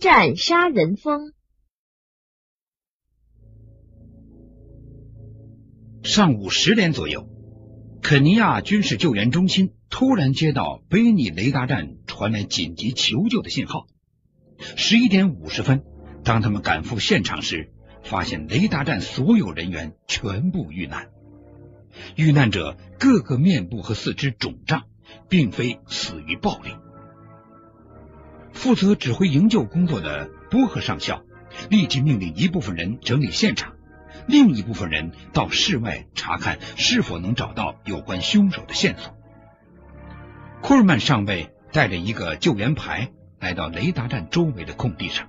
战杀人蜂。上午十点左右，肯尼亚军事救援中心突然接到贝尼雷达站传来紧急求救的信号。十一点五十分，当他们赶赴现场时，发现雷达站所有人员全部遇难。遇难者个个面部和四肢肿胀，并非死于暴力。负责指挥营救工作的波赫上校立即命令一部分人整理现场，另一部分人到室外查看是否能找到有关凶手的线索。库尔曼上尉带着一个救援牌来到雷达站周围的空地上。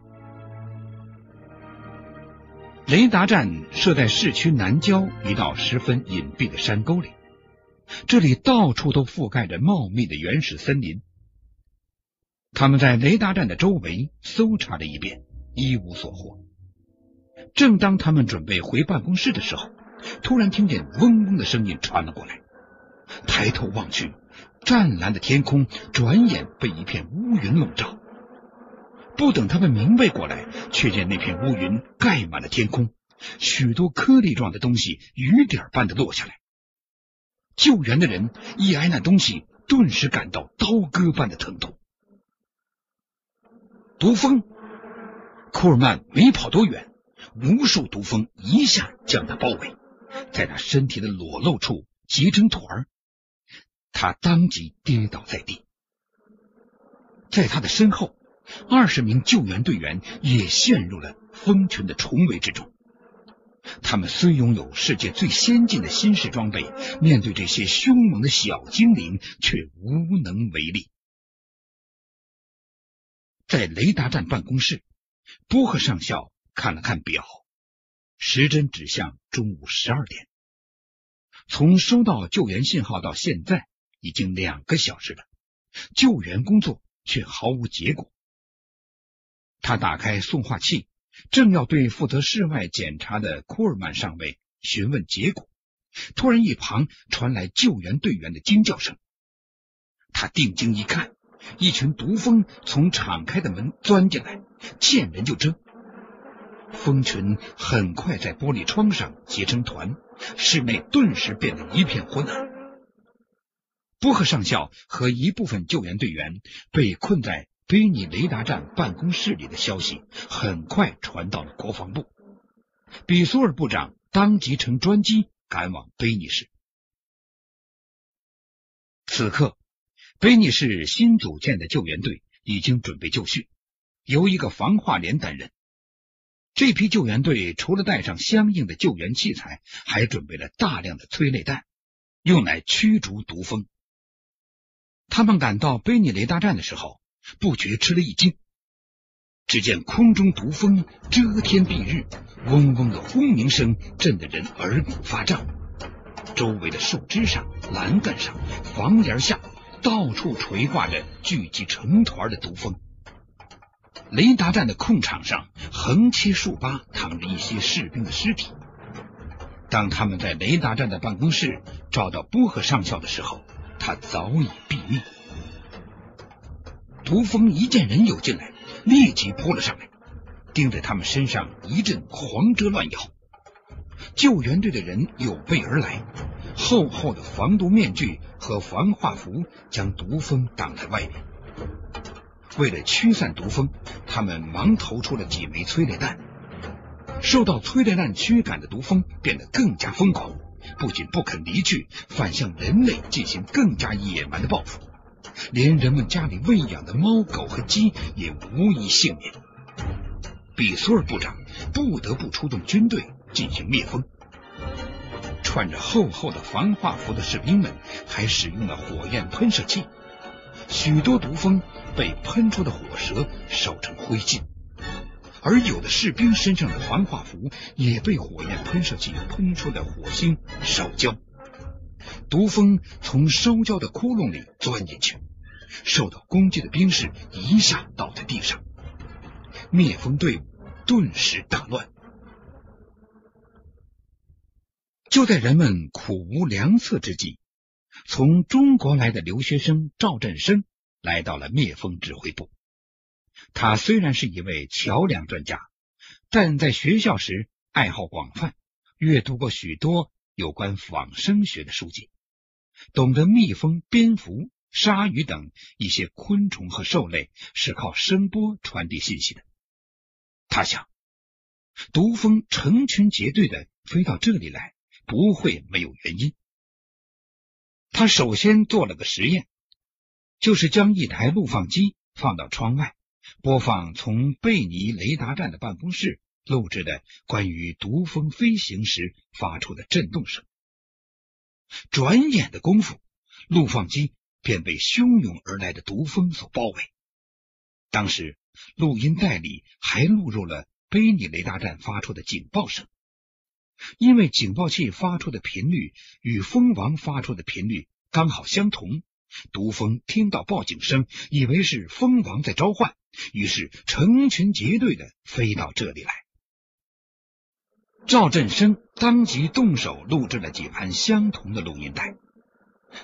雷达站设在市区南郊一道十分隐蔽的山沟里，这里到处都覆盖着茂密的原始森林。他们在雷达站的周围搜查了一遍，一无所获。正当他们准备回办公室的时候，突然听见嗡嗡的声音传了过来。抬头望去，湛蓝的天空转眼被一片乌云笼罩。不等他们明白过来，却见那片乌云盖满了天空，许多颗粒状的东西雨点般的落下来。救援的人一挨那东西，顿时感到刀割般的疼痛。毒蜂，库尔曼没跑多远，无数毒蜂一下将他包围，在他身体的裸露处结成团儿，他当即跌倒在地。在他的身后，二十名救援队员也陷入了蜂群的重围之中。他们虽拥有世界最先进的新式装备，面对这些凶猛的小精灵，却无能为力。在雷达站办公室，波克上校看了看表，时针指向中午十二点。从收到救援信号到现在已经两个小时了，救援工作却毫无结果。他打开送话器，正要对负责室外检查的库尔曼上尉询问结果，突然一旁传来救援队员的惊叫声。他定睛一看。一群毒蜂从敞开的门钻进来，见人就蛰。蜂群很快在玻璃窗上结成团，室内顿时变得一片昏暗。波克上校和一部分救援队员被困在贝尼雷达站办公室里的消息很快传到了国防部，比索尔部长当即乘专机赶往贝尼市。此刻。贝尼市新组建的救援队已经准备就绪，由一个防化连担任。这批救援队除了带上相应的救援器材，还准备了大量的催泪弹，用来驱逐毒蜂。他们赶到贝尼雷达站的时候，不觉吃了一惊。只见空中毒蜂遮天蔽日，嗡嗡的轰鸣声震得人耳骨发胀。周围的树枝上、栏杆上、房檐下。到处垂挂着聚集成团的毒蜂。雷达站的空场上横七竖八躺着一些士兵的尸体。当他们在雷达站的办公室找到波赫上校的时候，他早已毙命。毒蜂一见人有进来，立即扑了上来，盯着他们身上一阵狂蛰乱咬。救援队的人有备而来。厚厚的防毒面具和防化服将毒蜂挡在外面。为了驱散毒蜂，他们忙投出了几枚催泪弹。受到催泪弹驱赶的毒蜂变得更加疯狂，不仅不肯离去，反向人类进行更加野蛮的报复。连人们家里喂养的猫狗和鸡也无一幸免。比索尔部长不得不出动军队进行灭蜂。穿着厚厚的防化服的士兵们还使用了火焰喷射器，许多毒蜂被喷出的火舌烧成灰烬，而有的士兵身上的防化服也被火焰喷射器喷出的火星烧焦。毒蜂从烧焦的窟窿里钻进去，受到攻击的兵士一下倒在地上，灭蜂队伍顿时大乱。就在人们苦无良策之际，从中国来的留学生赵振生来到了灭蜂指挥部。他虽然是一位桥梁专家，但在学校时爱好广泛，阅读过许多有关仿生学的书籍，懂得蜜蜂、蝙蝠、鲨鱼等一些昆虫和兽类是靠声波传递信息的。他想，毒蜂成群结队的飞到这里来，不会没有原因。他首先做了个实验，就是将一台录放机放到窗外。播放从贝尼雷达站的办公室录制的关于毒蜂飞行时发出的震动声。转眼的功夫，录放机便被汹涌而来的毒蜂所包围。当时录音带里还录入了贝尼雷达站发出的警报声，因为警报器发出的频率与蜂王发出的频率刚好相同。毒蜂听到报警声，以为是蜂王在召唤。于是成群结队的飞到这里来。赵振生当即动手录制了几盘相同的录音带。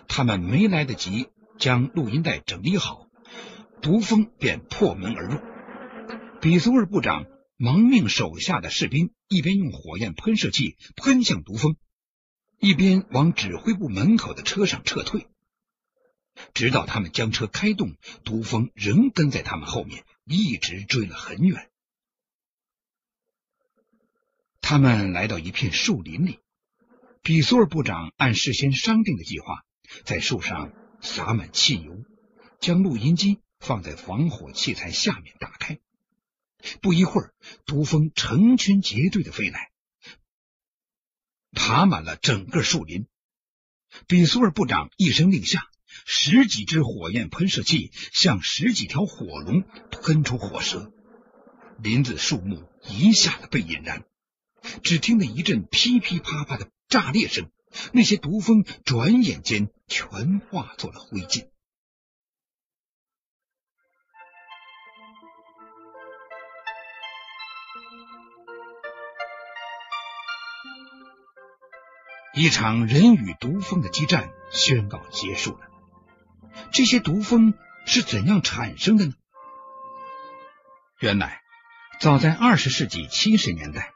他们没来得及将录音带整理好，毒蜂便破门而入。比苏尔部长忙命手下的士兵一边用火焰喷射器喷向毒蜂，一边往指挥部门口的车上撤退。直到他们将车开动，毒蜂仍跟在他们后面，一直追了很远。他们来到一片树林里，比索尔部长按事先商定的计划，在树上洒满汽油，将录音机放在防火器材下面打开。不一会儿，毒蜂成群结队的飞来，爬满了整个树林。比苏尔部长一声令下。十几只火焰喷射器像十几条火龙喷出火舌，林子树木一下子被引燃。只听得一阵噼噼啪啪的炸裂声，那些毒蜂转眼间全化作了灰烬。一场人与毒蜂的激战宣告结束了。这些毒蜂是怎样产生的呢？原来，早在二十世纪七十年代，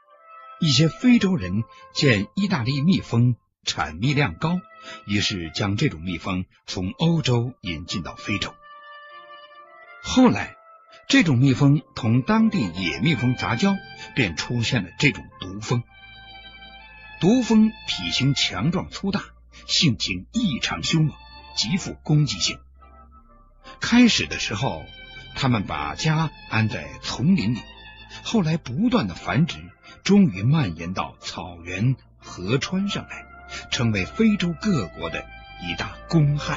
一些非洲人见意大利蜜蜂产蜜量高，于是将这种蜜蜂从欧洲引进到非洲。后来，这种蜜蜂同当地野蜜蜂杂交，便出现了这种毒蜂。毒蜂体型强壮粗大，性情异常凶猛。极富攻击性。开始的时候，他们把家安在丛林里，后来不断的繁殖，终于蔓延到草原、河川上来，成为非洲各国的一大公害。